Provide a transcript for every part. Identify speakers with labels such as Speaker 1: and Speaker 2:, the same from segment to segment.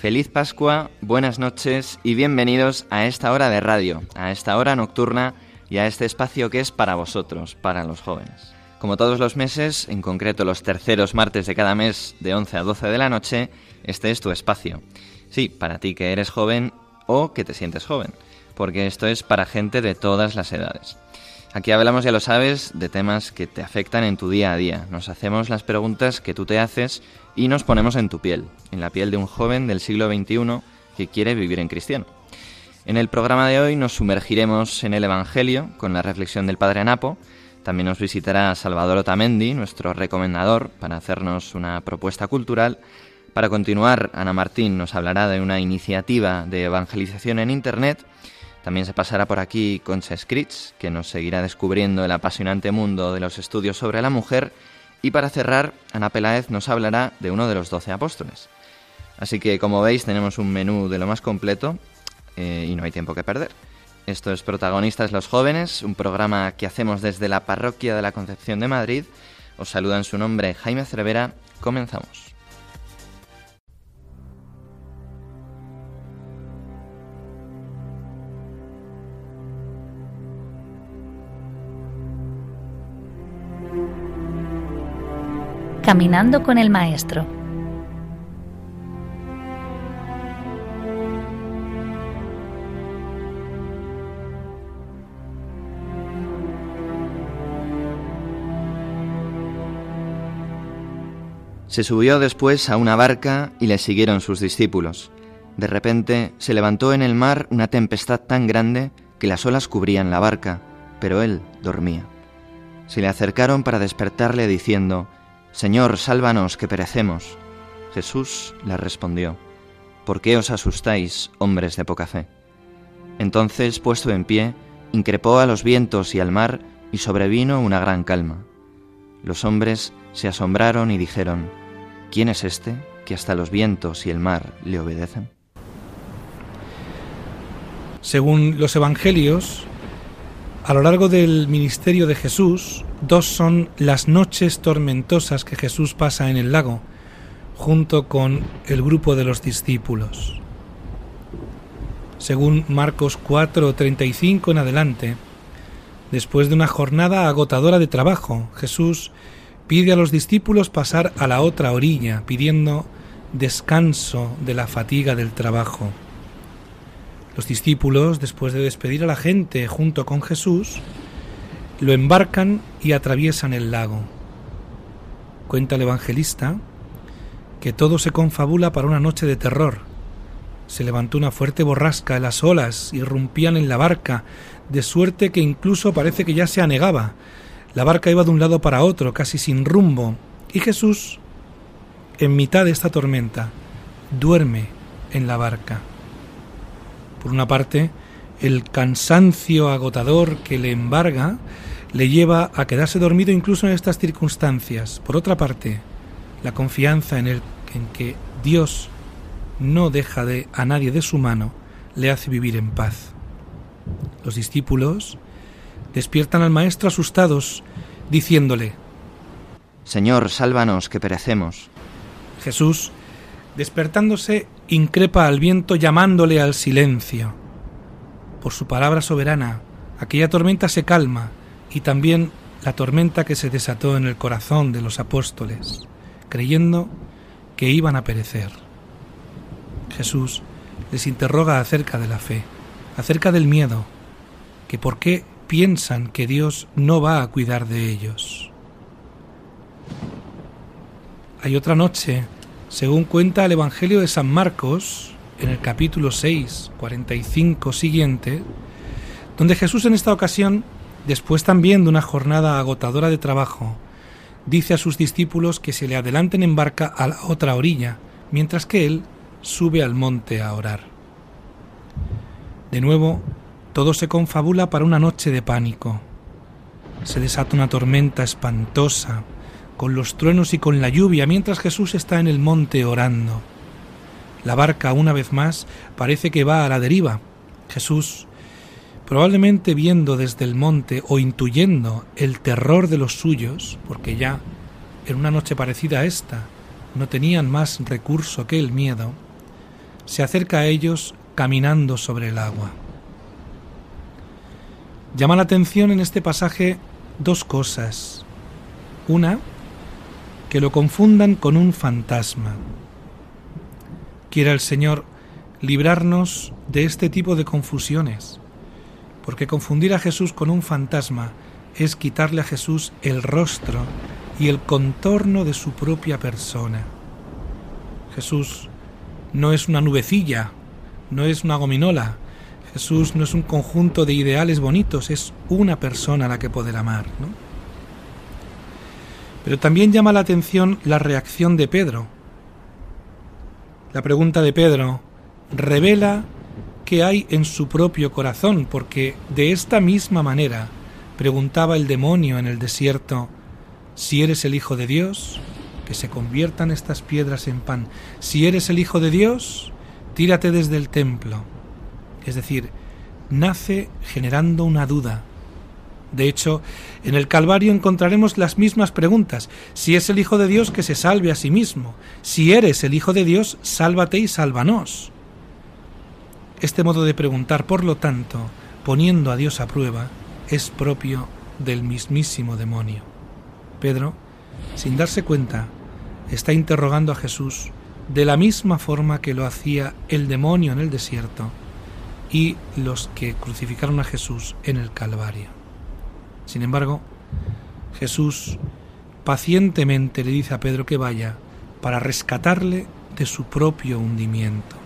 Speaker 1: Feliz Pascua, buenas noches y bienvenidos a esta hora de radio, a esta hora nocturna y a este espacio que es para vosotros, para los jóvenes. Como todos los meses, en concreto los terceros martes de cada mes de 11 a 12 de la noche, este es tu espacio. Sí, para ti que eres joven o que te sientes joven, porque esto es para gente de todas las edades. Aquí hablamos, ya lo sabes, de temas que te afectan en tu día a día. Nos hacemos las preguntas que tú te haces y nos ponemos en tu piel, en la piel de un joven del siglo XXI que quiere vivir en cristiano. En el programa de hoy nos sumergiremos en el Evangelio con la reflexión del Padre Anapo. También nos visitará Salvador Otamendi, nuestro recomendador, para hacernos una propuesta cultural. Para continuar, Ana Martín nos hablará de una iniciativa de evangelización en Internet. También se pasará por aquí Concha Scritch, que nos seguirá descubriendo el apasionante mundo de los estudios sobre la mujer. Y para cerrar, Ana Peláez nos hablará de uno de los doce apóstoles. Así que, como veis, tenemos un menú de lo más completo eh, y no hay tiempo que perder. Esto es Protagonistas los Jóvenes, un programa que hacemos desde la Parroquia de la Concepción de Madrid. Os saluda en su nombre Jaime Cervera. Comenzamos.
Speaker 2: Caminando con el Maestro.
Speaker 1: Se subió después a una barca y le siguieron sus discípulos. De repente se levantó en el mar una tempestad tan grande que las olas cubrían la barca, pero él dormía. Se le acercaron para despertarle diciendo, Señor, sálvanos, que perecemos. Jesús les respondió, ¿Por qué os asustáis, hombres de poca fe? Entonces, puesto en pie, increpó a los vientos y al mar, y sobrevino una gran calma. Los hombres se asombraron y dijeron, ¿quién es este que hasta los vientos y el mar le obedecen?
Speaker 3: Según los evangelios, a lo largo del ministerio de Jesús, dos son las noches tormentosas que Jesús pasa en el lago, junto con el grupo de los discípulos. Según Marcos 4:35 en adelante, después de una jornada agotadora de trabajo, Jesús pide a los discípulos pasar a la otra orilla, pidiendo descanso de la fatiga del trabajo. Los discípulos, después de despedir a la gente junto con Jesús, lo embarcan y atraviesan el lago. Cuenta el evangelista que todo se confabula para una noche de terror. Se levantó una fuerte borrasca, las olas irrumpían en la barca, de suerte que incluso parece que ya se anegaba. La barca iba de un lado para otro, casi sin rumbo, y Jesús, en mitad de esta tormenta, duerme en la barca. Por una parte, el cansancio agotador que le embarga le lleva a quedarse dormido incluso en estas circunstancias. Por otra parte, la confianza en, el, en que Dios no deja de, a nadie de su mano le hace vivir en paz. Los discípulos despiertan al maestro asustados, diciéndole,
Speaker 1: Señor, sálvanos, que perecemos.
Speaker 3: Jesús, despertándose, increpa al viento llamándole al silencio. Por su palabra soberana, aquella tormenta se calma y también la tormenta que se desató en el corazón de los apóstoles, creyendo que iban a perecer. Jesús les interroga acerca de la fe, acerca del miedo, que por qué piensan que Dios no va a cuidar de ellos. Hay otra noche, según cuenta el Evangelio de San Marcos, en el capítulo 6, 45 siguiente, donde Jesús en esta ocasión, después también de una jornada agotadora de trabajo, dice a sus discípulos que se le adelanten en barca a la otra orilla, mientras que él sube al monte a orar. De nuevo, todo se confabula para una noche de pánico. Se desata una tormenta espantosa, con los truenos y con la lluvia, mientras Jesús está en el monte orando. La barca, una vez más, parece que va a la deriva. Jesús probablemente viendo desde el monte o intuyendo el terror de los suyos, porque ya en una noche parecida a esta no tenían más recurso que el miedo, se acerca a ellos caminando sobre el agua. Llama la atención en este pasaje dos cosas. Una, que lo confundan con un fantasma. Quiera el Señor librarnos de este tipo de confusiones porque confundir a Jesús con un fantasma es quitarle a Jesús el rostro y el contorno de su propia persona. Jesús no es una nubecilla, no es una gominola, Jesús no es un conjunto de ideales bonitos, es una persona a la que poder amar. ¿no? Pero también llama la atención la reacción de Pedro. La pregunta de Pedro revela que hay en su propio corazón, porque de esta misma manera preguntaba el demonio en el desierto, si eres el Hijo de Dios, que se conviertan estas piedras en pan. Si eres el Hijo de Dios, tírate desde el templo. Es decir, nace generando una duda. De hecho, en el Calvario encontraremos las mismas preguntas. Si es el Hijo de Dios, que se salve a sí mismo. Si eres el Hijo de Dios, sálvate y sálvanos. Este modo de preguntar, por lo tanto, poniendo a Dios a prueba, es propio del mismísimo demonio. Pedro, sin darse cuenta, está interrogando a Jesús de la misma forma que lo hacía el demonio en el desierto y los que crucificaron a Jesús en el Calvario. Sin embargo, Jesús pacientemente le dice a Pedro que vaya para rescatarle de su propio hundimiento.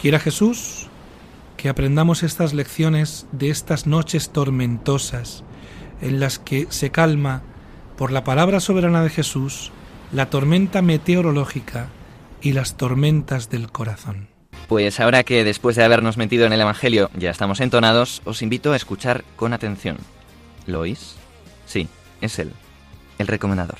Speaker 3: Quiera Jesús que aprendamos estas lecciones de estas noches tormentosas en las que se calma por la palabra soberana de Jesús la tormenta meteorológica y las tormentas del corazón.
Speaker 1: Pues ahora que después de habernos metido en el Evangelio ya estamos entonados, os invito a escuchar con atención. ¿Lo oís? Sí, es él, el recomendador.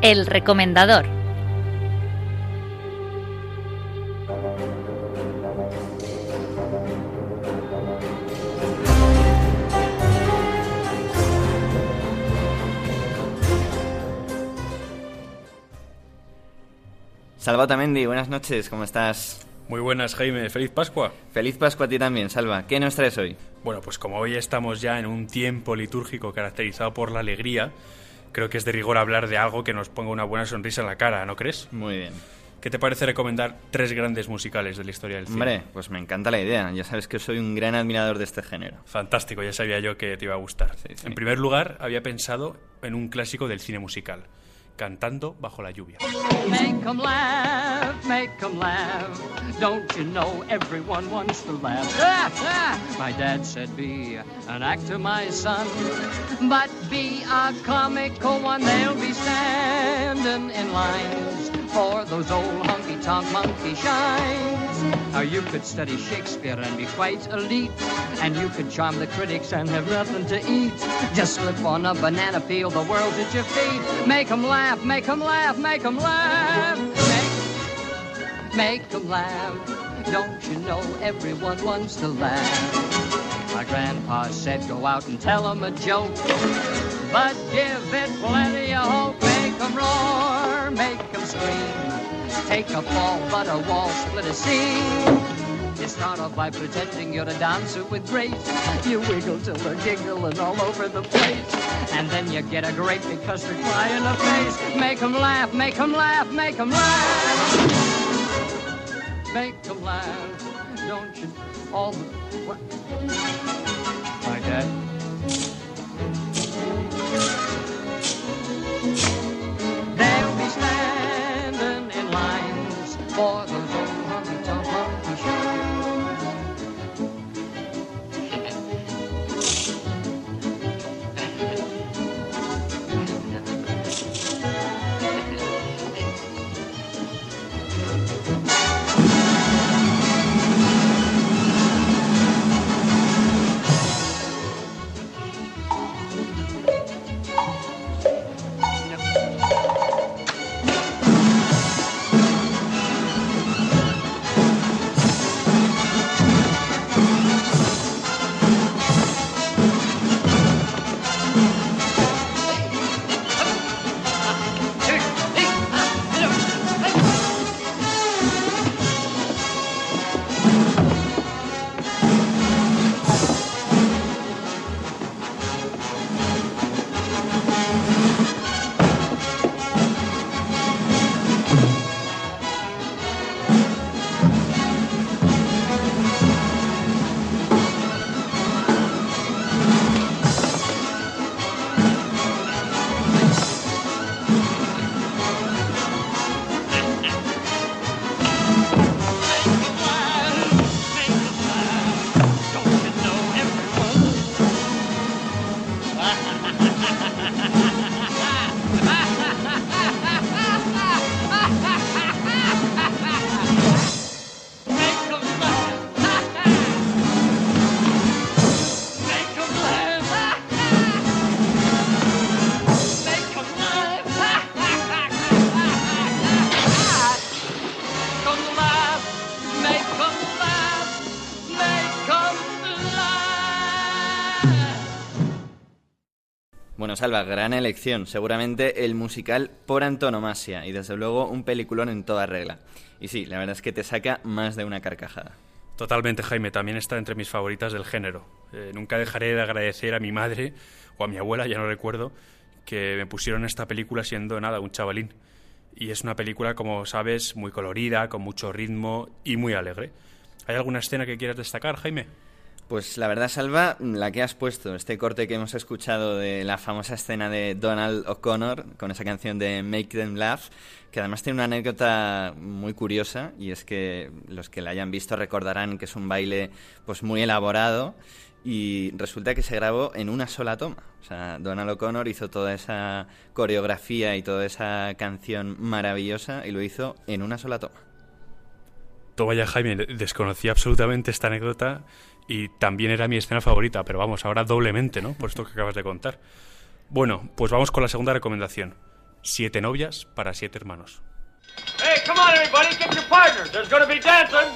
Speaker 2: El recomendador.
Speaker 1: Salva Tamendi, buenas noches, ¿cómo estás?
Speaker 4: Muy buenas, Jaime. Feliz Pascua.
Speaker 1: Feliz Pascua a ti también, Salva. ¿Qué nos traes hoy?
Speaker 4: Bueno, pues como hoy estamos ya en un tiempo litúrgico caracterizado por la alegría, creo que es de rigor hablar de algo que nos ponga una buena sonrisa en la cara, ¿no crees?
Speaker 1: Muy bien.
Speaker 4: ¿Qué te parece recomendar tres grandes musicales de la historia del cine?
Speaker 1: Hombre, pues me encanta la idea. Ya sabes que soy un gran admirador de este género.
Speaker 4: Fantástico, ya sabía yo que te iba a gustar.
Speaker 1: Sí, sí.
Speaker 4: En primer lugar, había pensado en un clásico del cine musical, Cantando bajo la lluvia.
Speaker 5: Make 'em laugh, make 'em laugh. Don't you know everyone wants to laugh? Ah, ah. My dad said, Be an actor, my son, but be a comical one. They'll be standing in lines for those old honky tonk monkey shines. Now you could study Shakespeare and be quite elite, and you could charm the critics and have nothing to eat. Just slip on a banana peel, the world's at your feet. Make 'em laugh, make 'em laugh, make 'em laugh. Make, make 'em laugh. Don't you know everyone wants to laugh? My grandpa said, go out and tell 'em a joke, but give it plenty of hope. Make 'em roar, make 'em scream. Take a fall, but a wall, split a seam. You start off by pretending you're a dancer with grace. You wiggle till they're giggling all over the place. And then you get a great big custard fly in the face. Make 'em laugh, make 'em laugh, make 'em laugh. Make 'em laugh. don't you? All the what? My dad. For those
Speaker 1: Salva, gran elección. Seguramente el musical por antonomasia y desde luego un peliculón en toda regla. Y sí, la verdad es que te saca más de una carcajada.
Speaker 4: Totalmente, Jaime, también está entre mis favoritas del género. Eh, nunca dejaré de agradecer a mi madre o a mi abuela, ya no recuerdo, que me pusieron esta película siendo nada, un chavalín. Y es una película, como sabes, muy colorida, con mucho ritmo y muy alegre. ¿Hay alguna escena que quieras destacar, Jaime?
Speaker 1: Pues la verdad, Salva, la que has puesto, este corte que hemos escuchado de la famosa escena de Donald O'Connor con esa canción de Make Them Laugh, que además tiene una anécdota muy curiosa y es que los que la hayan visto recordarán que es un baile pues muy elaborado y resulta que se grabó en una sola toma. O sea, Donald O'Connor hizo toda esa coreografía y toda esa canción maravillosa y lo hizo en una sola toma.
Speaker 4: Toma ya, Jaime, desconocía absolutamente esta anécdota y también era mi escena favorita, pero vamos, ahora doblemente, ¿no? Por esto que acabas de contar. Bueno, pues vamos con la segunda recomendación. Siete novias para siete hermanos.
Speaker 6: Hey, come on, everybody, get your partners. There's gonna be dancing.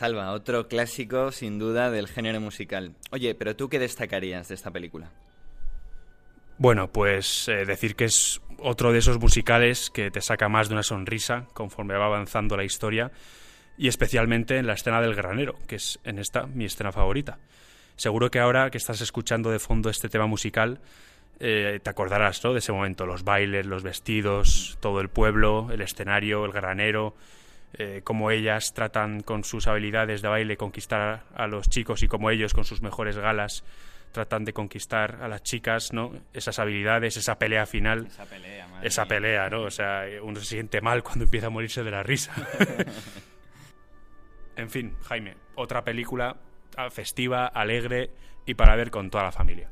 Speaker 1: Salva, otro clásico sin duda del género musical. Oye, pero tú qué destacarías de esta película?
Speaker 4: Bueno, pues eh, decir que es otro de esos musicales que te saca más de una sonrisa conforme va avanzando la historia y especialmente en la escena del granero, que es en esta mi escena favorita. Seguro que ahora que estás escuchando de fondo este tema musical, eh, te acordarás ¿no? de ese momento, los bailes, los vestidos, todo el pueblo, el escenario, el granero, eh, cómo ellas tratan con sus habilidades de baile conquistar a los chicos y cómo ellos con sus mejores galas tratan de conquistar a las chicas, ¿no? Esas habilidades, esa pelea final.
Speaker 1: Esa pelea,
Speaker 4: Esa pelea, ¿no? O sea, uno se siente mal cuando empieza a morirse de la risa. en fin, Jaime, otra película festiva, alegre y para ver con toda la familia.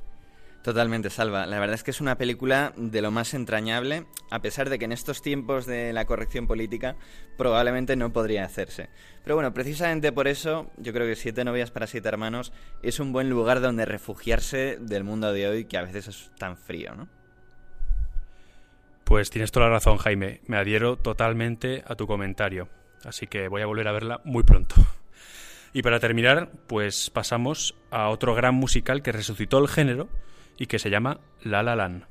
Speaker 1: Totalmente, Salva. La verdad es que es una película de lo más entrañable, a pesar de que en estos tiempos de la corrección política probablemente no podría hacerse. Pero bueno, precisamente por eso yo creo que Siete novias para siete hermanos es un buen lugar donde refugiarse del mundo de hoy que a veces es tan frío, ¿no?
Speaker 4: Pues tienes toda la razón, Jaime. Me adhiero totalmente a tu comentario. Así que voy a volver a verla muy pronto. Y para terminar, pues pasamos a otro gran musical que resucitó el género y que se llama La La Land.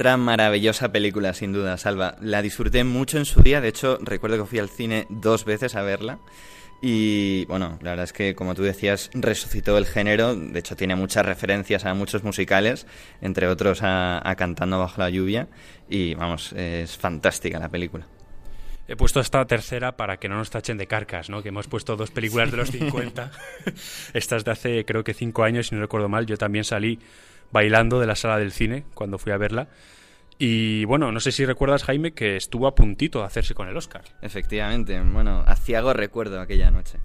Speaker 1: Otra maravillosa película, sin duda, Salva. La disfruté mucho en su día, de hecho recuerdo que fui al cine dos veces a verla. Y bueno, la verdad es que, como tú decías, resucitó el género. De hecho, tiene muchas referencias a muchos musicales, entre otros a, a Cantando bajo la lluvia. Y vamos, es fantástica la película.
Speaker 4: He puesto esta tercera para que no nos tachen de carcas, ¿no? Que hemos puesto dos películas de los 50. Estas de hace, creo que cinco años, si no recuerdo mal. Yo también salí bailando de la sala del cine cuando fui a verla. Y bueno, no sé si recuerdas, Jaime, que estuvo a puntito de hacerse con el Oscar.
Speaker 1: Efectivamente, bueno, aciago recuerdo aquella noche.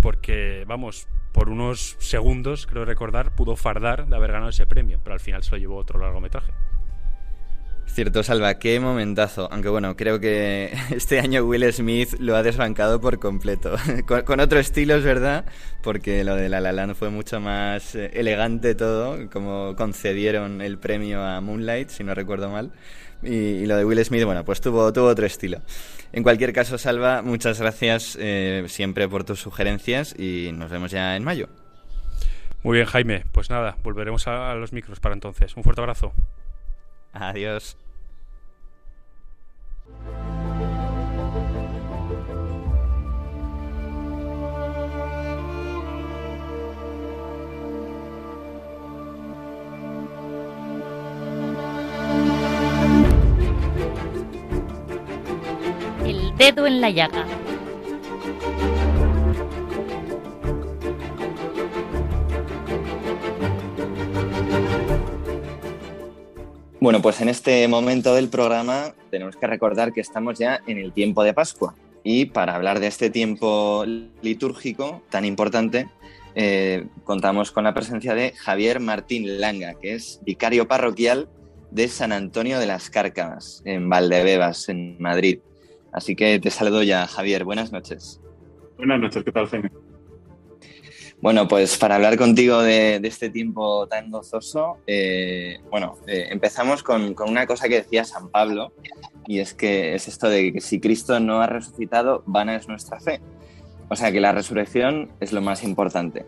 Speaker 4: Porque, vamos, por unos segundos, creo recordar, pudo fardar de haber ganado ese premio, pero al final se lo llevó otro largometraje.
Speaker 1: Cierto, Salva, qué momentazo. Aunque bueno, creo que este año Will Smith lo ha desbancado por completo. con, otro estilo, es verdad, porque lo de La La Land fue mucho más eh, elegante todo, como concedieron el premio a Moonlight, si no recuerdo mal. Y, lo de Will Smith, bueno, pues tuvo, otro estilo. En cualquier caso, Salva, muchas gracias eh, siempre por tus sugerencias y nos vemos ya en mayo.
Speaker 4: Muy bien, Jaime. Pues nada, volveremos a los micros para entonces. Un fuerte abrazo.
Speaker 1: Adiós.
Speaker 2: El dedo en la llaga.
Speaker 1: Bueno, pues en este momento del programa tenemos que recordar que estamos ya en el tiempo de Pascua. Y para hablar de este tiempo litúrgico tan importante, eh, contamos con la presencia de Javier Martín Langa, que es vicario parroquial de San Antonio de las Cárcamas, en Valdebebas, en Madrid. Así que te saludo ya, Javier. Buenas noches.
Speaker 7: Buenas noches, ¿qué tal, Jaime?
Speaker 1: Bueno, pues para hablar contigo de, este tiempo tan gozoso, eh, bueno, eh, empezamos con, una cosa que decía San Pablo, y es que es esto de que si Cristo no ha resucitado, vana es nuestra fe. O sea que la resurrección es lo más importante.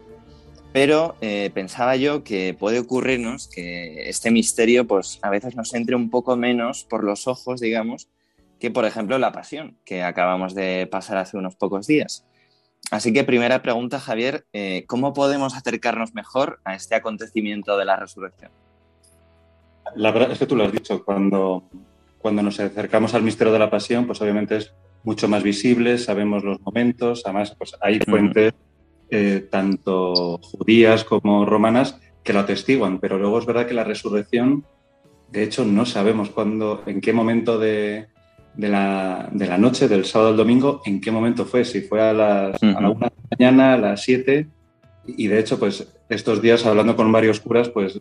Speaker 1: Pero eh, pensaba yo que puede ocurrirnos que este misterio, pues a veces nos entre un poco menos por los ojos, digamos, que por ejemplo la pasión que acabamos de pasar hace unos pocos días. Así que primera pregunta, Javier, eh, ¿cómo podemos acercarnos mejor a este acontecimiento de la resurrección?
Speaker 7: La verdad es que tú lo has dicho, cuando, cuando nos acercamos al misterio de la pasión, pues obviamente es mucho más visible, sabemos los momentos, además pues hay fuentes eh, tanto judías como romanas que lo atestiguan, pero luego es verdad que la resurrección, de hecho, no sabemos cuándo, en qué momento de, de la, de la, noche, del sábado al domingo, en qué momento fue, si fue a, las, a la una de la mañana, a las siete, y de hecho, pues estos días hablando con varios curas, pues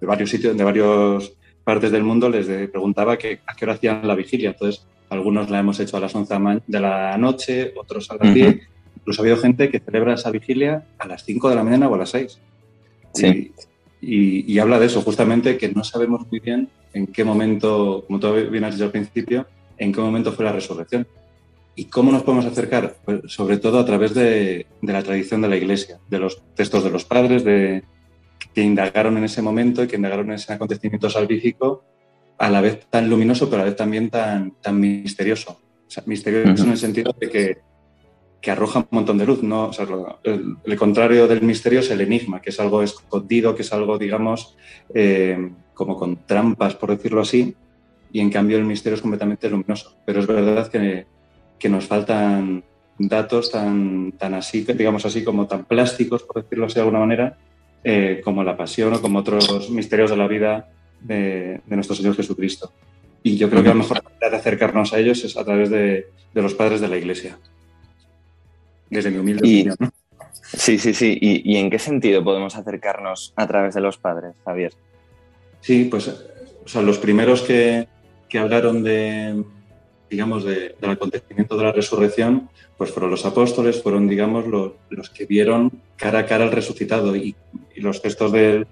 Speaker 7: de varios sitios, de varias partes del mundo, les preguntaba que, a qué hora hacían la vigilia. Entonces, algunos la hemos hecho a las 11 de la noche, otros a las 10. Incluso ha habido gente que celebra esa vigilia a las 5 de la mañana o a las 6.
Speaker 1: Sí.
Speaker 7: Y, y, habla de eso, justamente que no sabemos muy bien en qué momento, como tú bien has dicho al principio, en qué momento fue la resurrección. ¿Y cómo nos podemos acercar? Pues sobre todo a través de, la tradición de la Iglesia, de los textos de los padres, de, que indagaron en ese momento y que indagaron en ese acontecimiento salvífico, a la vez tan luminoso, pero a la vez también tan, tan misterioso. misterioso en el sentido de que, que, arroja un montón de luz. ¿no? el, contrario del misterio es el enigma, que es algo escondido, que es algo, digamos, eh, como con trampas, por decirlo así, y en cambio el misterio es completamente luminoso. Pero es verdad que, que nos faltan datos tan, tan así, digamos así, como tan plásticos, por decirlo así de alguna manera, eh, como la pasión o como otros misterios de la vida de, nuestro Señor Jesucristo. Y yo creo que la mejor manera de acercarnos a ellos es a través de, de los padres de la Iglesia. Desde mi humilde opinión. ¿no?
Speaker 1: Sí, sí, sí. ¿Y, ¿Y, en qué sentido podemos acercarnos a través de los padres, Javier?
Speaker 7: Sí, pues o sea, los primeros que, que hablaron de, digamos, del acontecimiento de la resurrección, pues fueron los apóstoles, fueron, digamos, los, que vieron cara a cara al resucitado y, los textos de,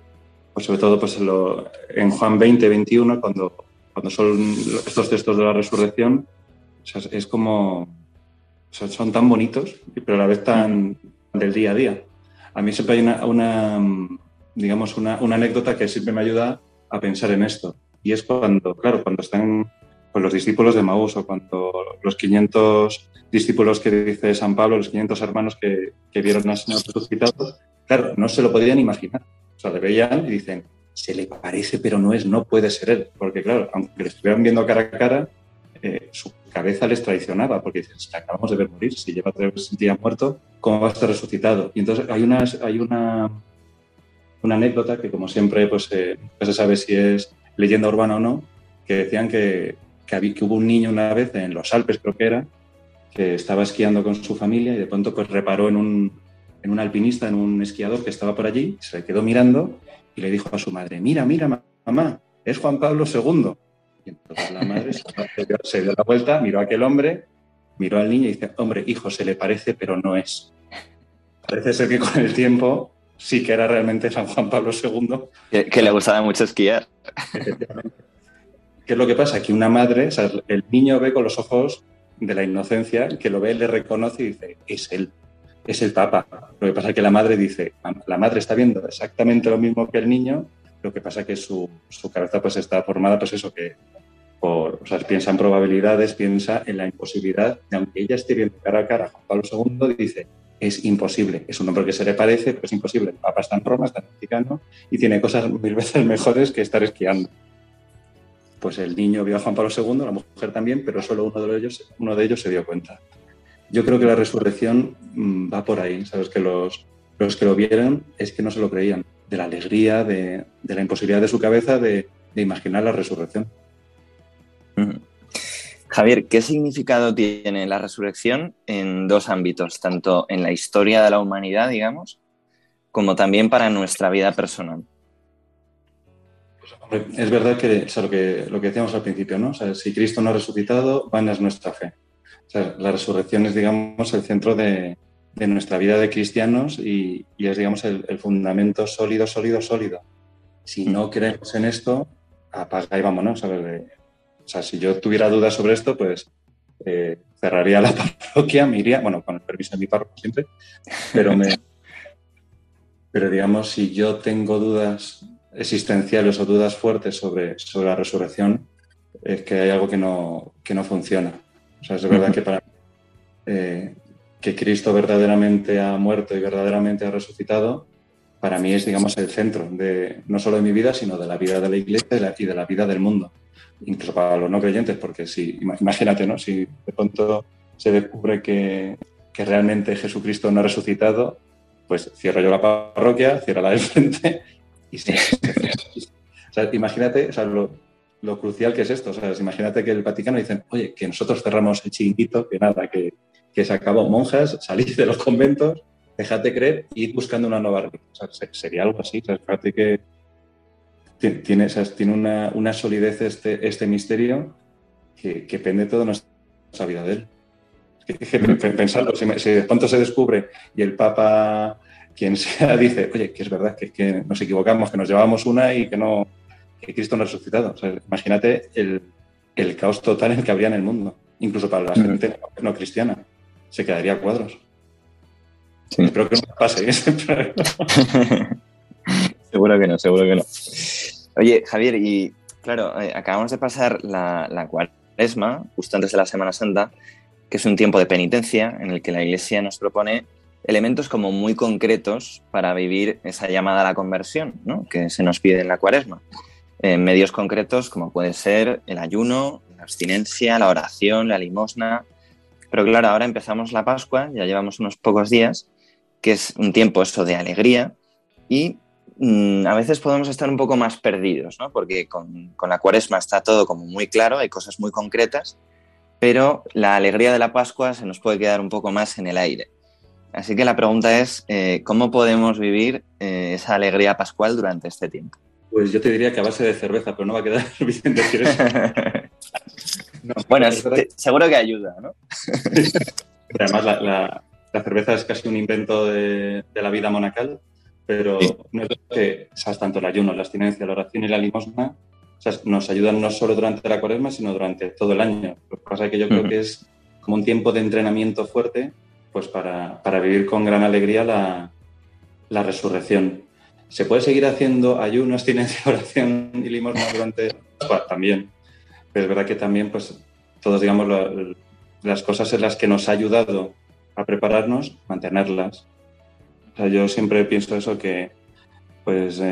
Speaker 7: pues sobre todo pues en, Juan 20, 21, cuando, cuando son estos textos de la resurrección, es como, son tan bonitos, pero a la vez tan del día a día. A mí siempre hay una, una digamos, una, una anécdota que siempre me ayuda a pensar en esto. Y es cuando, claro, cuando están con los discípulos de Maús o cuando los 500 discípulos que dice San Pablo, los 500 hermanos que, que vieron al Señor resucitado, claro, no se lo podían imaginar. O sea, le veían y dicen, se le parece, pero no es, no puede ser él. Porque claro, aunque le estuvieran viendo cara a cara, eh, su cabeza les traicionaba, porque dicen, si acabamos de ver morir, si lleva tres días muerto, ¿cómo va a estar resucitado? Y entonces hay una, hay una, una anécdota que como siempre pues, eh, no se sabe si es leyenda urbana o no, que decían que, que, hubo un niño una vez en los Alpes, creo que era, que estaba esquiando con su familia y de pronto pues reparó en un, en un alpinista, en un esquiador que estaba por allí, se le quedó mirando y le dijo a su madre, mira, mira, mamá, es Juan Pablo II. Y entonces la madre se dio la vuelta, miró a aquel hombre, miró al niño y dice, hombre, hijo, se le parece, pero no es. Parece ser que con el tiempo sí que era realmente San Juan Pablo II.
Speaker 8: Que, que le gustaba mucho esquiar.
Speaker 7: ¿Qué es lo que pasa? Que una madre, o sea, el niño ve con los ojos de la inocencia, que lo ve, le reconoce y dice, es él, es el Papa. Lo que pasa es que la madre dice, la madre está viendo exactamente lo mismo que el niño, lo que pasa es que su, su cabeza pues está formada, pues eso, que por, o sea, piensa en probabilidades, piensa en la imposibilidad, de aunque ella esté viendo cara a cara a Juan Pablo II, dice, es imposible, es un hombre que se le parece, pero es imposible. El Papa está en Roma, está en Vaticano y tiene cosas mil veces mejores que estar esquiando. Pues el niño vio a Juan Pablo II, la mujer también, pero solo uno de ellos, uno de ellos se dio cuenta. Yo creo que la resurrección mm, va por ahí, ¿sabes? Que los, los que lo vieron es que no se lo creían, de la alegría, de, de la imposibilidad de su cabeza de, de imaginar la resurrección.
Speaker 8: Javier, ¿qué significado tiene la resurrección en dos ámbitos, tanto en la historia de la humanidad, digamos, como también para nuestra vida personal?
Speaker 7: Hombre, es verdad que, o sea, lo que lo que decíamos al principio, ¿no? O sea, si Cristo no ha resucitado, vana es nuestra fe. O sea, la resurrección es, digamos, el centro de, de nuestra vida de cristianos y, y es, digamos, el, el, fundamento sólido, sólido, sólido. Si no creemos en esto, apaga y vámonos, ¿sabes? De, o sea, si yo tuviera dudas sobre esto, pues eh, cerraría la parroquia, me iría, bueno, con el permiso de mi párroco siempre, pero me... Pero digamos, si yo tengo dudas existenciales o dudas fuertes sobre, sobre la resurrección, es que hay algo que no, que no funciona. O sea, es verdad que para eh, que Cristo verdaderamente ha muerto y verdaderamente ha resucitado, para mí es, digamos, el centro de no solo de mi vida, sino de la vida de la iglesia y, de la vida del mundo incluso para los no creyentes, porque si, imagínate, ¿no? Si de pronto se descubre que, que realmente Jesucristo no ha resucitado, pues cierro yo la parroquia, cierro la del frente y sea, imagínate o lo, crucial que es esto. O imagínate que el Vaticano dicen, oye, que nosotros cerramos el chiringuito, que nada, que, que se acabó. Monjas, salís de los conventos, dejad creer y ir buscando una nueva religión. Sería algo así. O que tiene, o sea, tiene una, una, solidez este, este misterio que, que pende toda nuestra vida de él. Pensarlo, si, si, de pronto se descubre y el Papa, quien sea, dice, oye, que es verdad que, que nos equivocamos, que nos llevamos una y que no que Cristo no ha resucitado. O sea, imagínate el, el, caos total en el que habría en el mundo, incluso para la gente no, no cristiana. Se quedaría a cuadros. Sí. Espero que no pase. ¿eh?
Speaker 8: seguro que no, seguro que no. Oye, Javier, y claro, eh, acabamos de pasar la, la, cuaresma, justo antes de la Semana Santa, que es un tiempo de penitencia en el que la Iglesia nos propone elementos como muy concretos para vivir esa llamada a la conversión, ¿no? que se nos pide en la cuaresma. En medios concretos como puede ser el ayuno, la abstinencia, la oración, la limosna. Pero claro, ahora empezamos la Pascua, ya llevamos unos pocos días, que es un tiempo eso de alegría y Mm, a veces podemos estar un poco más perdidos, ¿no? porque con, con, la cuaresma está todo como muy claro, hay cosas muy concretas, pero la alegría de la Pascua se nos puede quedar un poco más en el aire. Así que la pregunta es, eh, ¿cómo podemos vivir eh, esa alegría pascual durante este tiempo?
Speaker 7: Pues yo te diría que a base de cerveza, pero no va a quedar eso.
Speaker 8: no, bueno, es, te, seguro que ayuda, ¿no?
Speaker 7: Además, la, la, la, cerveza es casi un invento de, de la vida monacal pero sí. no es que, o sea, tanto el ayuno, la abstinencia, la oración y la limosna o sea, nos ayudan no solo durante la cuaresma, sino durante todo el año. Lo que pasa es que yo creo uh -huh. que es como un tiempo de entrenamiento fuerte pues para, para vivir con gran alegría la, la, resurrección. ¿Se puede seguir haciendo ayuno, abstinencia, oración y limosna durante bueno, también? Pero es verdad que también, pues, todas, digamos, la, las cosas en las que nos ha ayudado a prepararnos, mantenerlas. Sea, yo siempre pienso eso que, pues,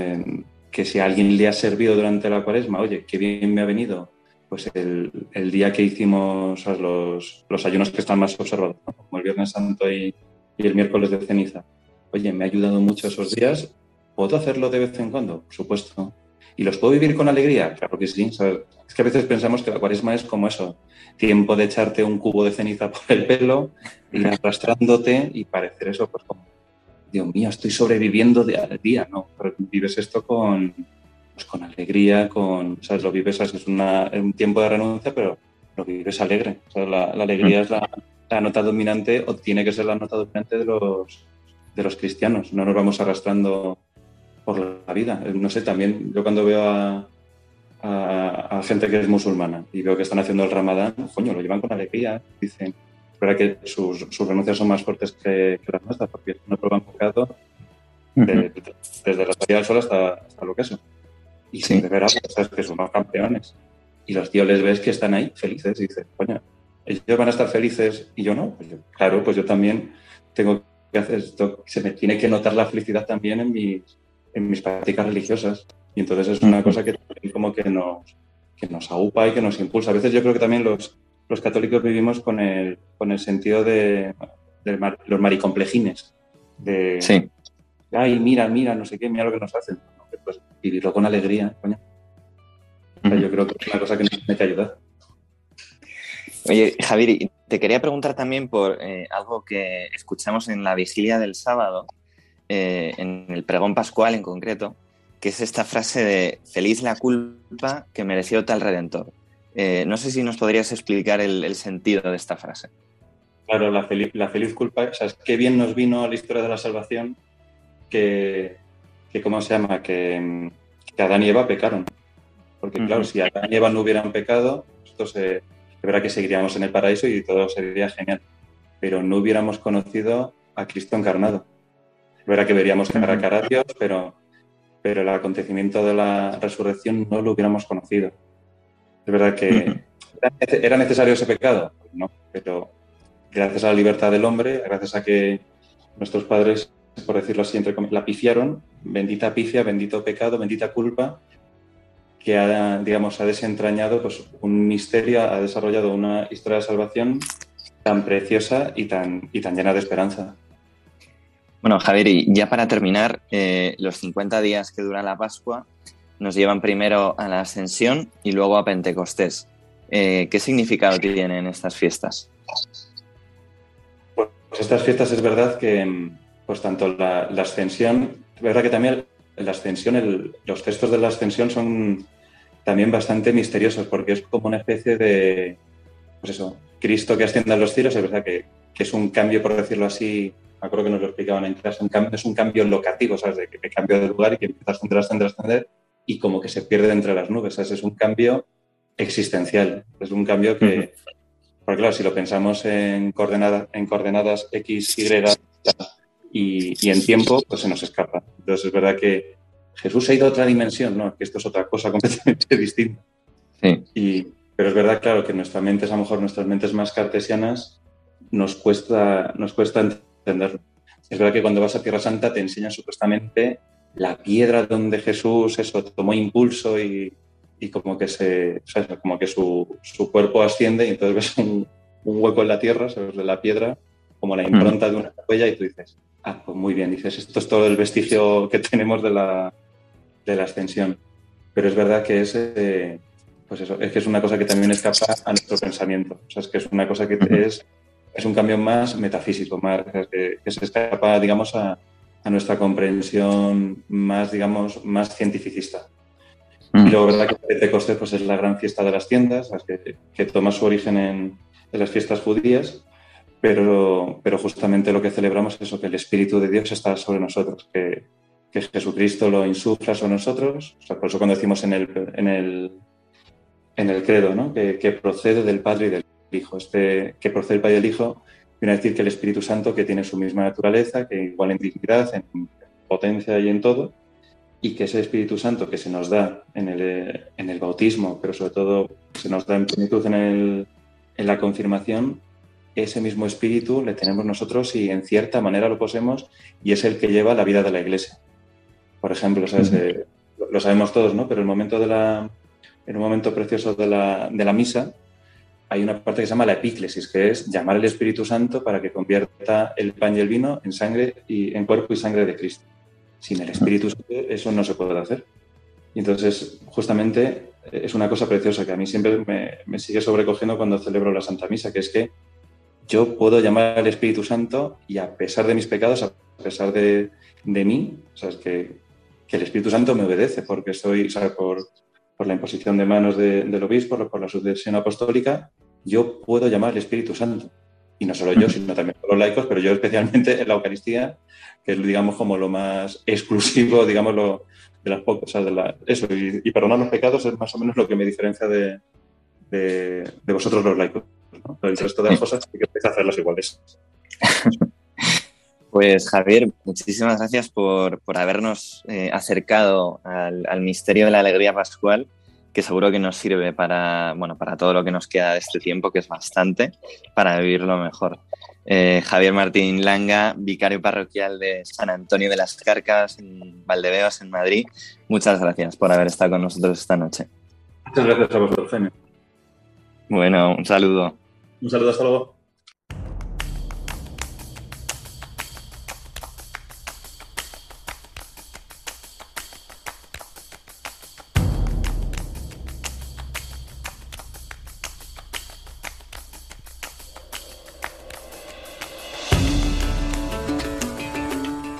Speaker 7: que si a alguien le ha servido durante la cuaresma, oye, qué bien me ha venido, pues el, el día que hicimos los, los, ayunos que están más observados, ¿no? como el Viernes Santo y, el miércoles de ceniza. Oye, me ha ayudado mucho esos días. ¿Puedo hacerlo de vez en cuando? Por supuesto. ¿Y los puedo vivir con alegría? Claro que sí. Es que a veces pensamos que la cuaresma es como eso. Tiempo de echarte un cubo de ceniza por el pelo, ir arrastrándote y parecer eso, pues como Dios mío, estoy sobreviviendo día a día, ¿no? Pero vives esto con, pues con alegría, con, ¿sabes? Lo vives. Es, una, un tiempo de renuncia, pero lo vives alegre. O sea, la, alegría es la, nota dominante o tiene que ser la nota dominante de los, de los cristianos. No nos vamos arrastrando por la vida. No sé, también yo cuando veo a, a gente que es musulmana y veo que están haciendo el ramadán, coño, lo llevan con alegría. Dicen, pero que sus, sus renuncias son más fuertes que, que las nuestras, porque no prueban pecado de, desde la salida del sol hasta, hasta el ocaso. Y sí. de veras, sabes que son más campeones. Y los tíos les ves que están ahí felices y dices, coño, ellos van a estar felices y yo no. Pues yo, claro, pues yo también tengo que hacer esto. Se me tiene que notar la felicidad también en mis, en mis prácticas religiosas. Y entonces es una cosa que como que nos, que nos aupa y que nos impulsa. A veces yo creo que también los, los católicos vivimos con el, con el sentido de, de mar, los maricomplejines. De,
Speaker 1: sí.
Speaker 7: ay, mira, mira, no sé qué, mira lo que nos hacen. Pues vivirlo con alegría, coño. O sea, yo creo que es una cosa que nos tiene que ayudar.
Speaker 1: Oye, Javier, te quería preguntar también por eh, algo que escuchamos en la vigilia del sábado, eh, en el pregón pascual en concreto, que es esta frase de feliz la culpa que mereció tal redentor. Eh, no sé si nos podrías explicar el, el, sentido de esta frase.
Speaker 7: Claro, la feliz, la feliz culpa, o sea, es qué bien nos vino la historia de la salvación que, que ¿cómo se llama? Que, que Adán y Eva pecaron. Porque, uh -huh. claro, si Adán y Eva no hubieran pecado, esto se, verdad que seguiríamos en el paraíso y todo sería genial. Pero no hubiéramos conocido a Cristo encarnado. Es verdad que veríamos cara a cara a Dios, pero, pero el acontecimiento de la resurrección no lo hubiéramos conocido. Es verdad que era necesario ese pecado, no, pero gracias a la libertad del hombre, gracias a que nuestros padres, por decirlo así, entre la pifiaron, bendita pifia, bendito pecado, bendita culpa, que ha, digamos, ha desentrañado pues, un misterio, ha desarrollado una historia de salvación tan preciosa y tan, y tan llena de esperanza.
Speaker 1: Bueno, Javier, y ya para terminar, eh, los 50 días que dura la Pascua nos llevan primero a la Ascensión y luego a Pentecostés. Eh, ¿Qué significado tienen estas fiestas?
Speaker 7: Pues estas fiestas es verdad que, pues tanto la, la Ascensión, es verdad que también la Ascensión, el, los textos de la Ascensión son también bastante misteriosos porque es como una especie de, pues eso, Cristo que asciende a los cielos, es verdad que, que es un cambio, por decirlo así, me acuerdo que nos lo explicaban en clase, un cambio, es un cambio locativo, ¿sabes? De que, que cambio de lugar y que empieza a ascender, ascender, ascender y como que se pierde entre las nubes, ¿sabes? Es un cambio existencial, es un cambio que, uh -huh. porque claro, si lo pensamos en, coordenada, en coordenadas X, Y y, y en tiempo, pues se nos escapa. Entonces es verdad que Jesús ha ido a otra dimensión, ¿no? Que esto es otra cosa completamente distinta.
Speaker 1: Sí.
Speaker 7: Y, pero es verdad, claro, que nuestras mentes, a lo mejor nuestras mentes más cartesianas, nos cuesta, nos cuesta entenderlo. Es verdad que cuando vas a Tierra Santa te enseñan supuestamente la piedra donde Jesús eso, tomó impulso y, y como que, se, ¿sabes? Como que su, su, cuerpo asciende y entonces ves un, un, hueco en la tierra. De la piedra, como la impronta mm. de una huella y tú dices, ah, pues muy bien, dices, esto es todo el vestigio que tenemos de la, de la ascensión. Pero es verdad que es, eh, pues eso, es que es una cosa que también escapa a nuestro pensamiento. O sea, es que es una cosa que es, es un cambio más metafísico, más, que, que se escapa, digamos, a, a, nuestra comprensión más, digamos, más cientificista. Y luego, verdad que Pentecostés pues, es la gran fiesta de las tiendas, que, que toma su origen en, en, las fiestas judías, pero, pero justamente lo que celebramos es eso, que el Espíritu de Dios está sobre nosotros, que, que Jesucristo lo insufla sobre nosotros. O sea, por eso cuando decimos en el, en el, en el credo, ¿no? que, que, procede del Padre y del Hijo. Este, que procede del Padre y del Hijo viene a decir que el Espíritu Santo, que tiene su misma naturaleza, que igual en dignidad, en potencia y en todo, y que ese Espíritu Santo que se nos da en el, en el bautismo, pero sobre todo se nos da en plenitud en, el, en la confirmación, ese mismo Espíritu le tenemos nosotros y en cierta manera lo poseemos y es el que lleva la vida de la Iglesia. Por ejemplo, ¿sabes? Uh -huh. lo sabemos todos, ¿no? Pero el momento de la, en un momento precioso de la, de la misa, hay una parte que se llama la epíclesis, que es llamar al Espíritu Santo para que convierta el pan y el vino en sangre y en cuerpo y sangre de Cristo. Sin el Espíritu Santo eso no se puede hacer. Y entonces, justamente, es una cosa preciosa que a mí siempre me, me, sigue sobrecogiendo cuando celebro la Santa Misa, que es que yo puedo llamar al Espíritu Santo y a pesar de mis pecados, a pesar de, de mí, o sea, es que que el Espíritu Santo me obedece, porque soy, o sea, por, por la imposición de manos de- del obispo, por la sucesión apostólica, yo puedo llamar al Espíritu Santo. Y no solo yo, sino también los laicos, pero yo especialmente en la Eucaristía, que es, digamos, como lo más exclusivo, digamos, lo, de las pocas, o sea, de la- eso, y, y perdonar los pecados es más o menos lo que me diferencia de, de, de vosotros los laicos. ¿no? Pero el resto de las cosas sí que hacerlas iguales.
Speaker 1: Pues Javier, muchísimas gracias por, por habernos eh, acercado al, al misterio de la alegría pascual, que seguro que nos sirve para, bueno, para todo lo que nos queda de este tiempo, que es bastante, para vivirlo mejor. Eh, Javier Martín Langa, vicario parroquial de San Antonio de las Carcas, en Valdebeos, en Madrid. Muchas gracias por haber estado con nosotros esta noche.
Speaker 7: Muchas gracias a vosotros, Jaime.
Speaker 1: Bueno, un saludo.
Speaker 7: Un saludo, hasta luego.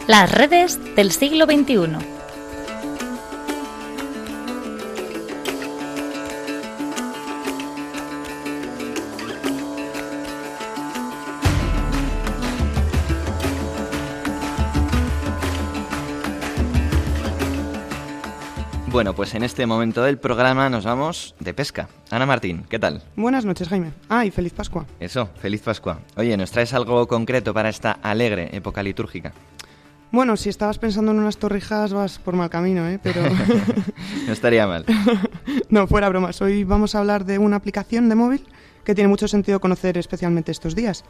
Speaker 2: Las redes del siglo XXI.
Speaker 1: Bueno, pues en este momento del programa nos vamos de pesca. Ana Martín, ¿qué tal?
Speaker 9: Buenas noches, Jaime. Ah, y feliz Pascua.
Speaker 1: Eso, feliz Pascua. Oye, ¿nos traes algo concreto para esta alegre época litúrgica?
Speaker 9: Bueno, si estabas pensando en unas torrijas vas por mal camino, ¿eh? Pero
Speaker 1: No estaría mal.
Speaker 9: no, fuera bromas. Hoy vamos a hablar de una aplicación de móvil que tiene mucho sentido conocer especialmente estos días.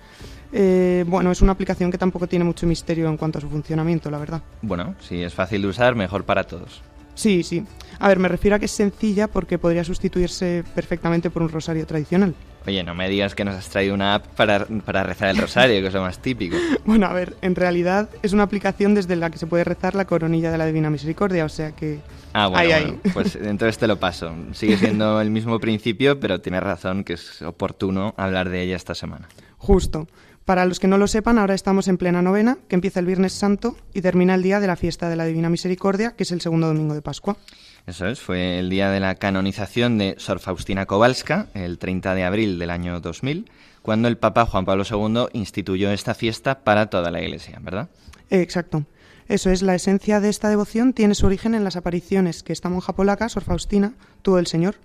Speaker 9: Eh, bueno, es una aplicación que tampoco tiene mucho misterio en cuanto a su funcionamiento, la verdad.
Speaker 1: Bueno, si es fácil de usar, mejor para todos.
Speaker 9: Sí, sí. A ver, me refiero a que es sencilla porque podría sustituirse perfectamente por un rosario tradicional.
Speaker 1: Oye, no me digas que nos has traído una app para, para rezar el rosario, que es lo más típico.
Speaker 9: Bueno, a ver, en realidad es una aplicación desde la que se puede rezar la coronilla de la Divina Misericordia, o sea que...
Speaker 1: Ah, bueno,
Speaker 9: Ahí, ahí.
Speaker 1: bueno, pues entonces te lo paso. Sigue siendo el mismo principio, pero tienes razón que es oportuno hablar de ella esta semana.
Speaker 9: Justo. Para los que no lo sepan, ahora estamos en plena novena, que empieza el Viernes Santo y termina el día de la fiesta de la Divina Misericordia, que es el segundo domingo de Pascua.
Speaker 1: Eso es, fue el día de la canonización de Sor Faustina Kowalska, el 30 de abril del año 2000, cuando el Papa Juan Pablo II instituyó esta fiesta para toda la Iglesia, ¿verdad?
Speaker 9: Eh, exacto. Eso es, la esencia de esta devoción tiene su origen en las apariciones que esta monja polaca, Sor Faustina, tuvo el Señor.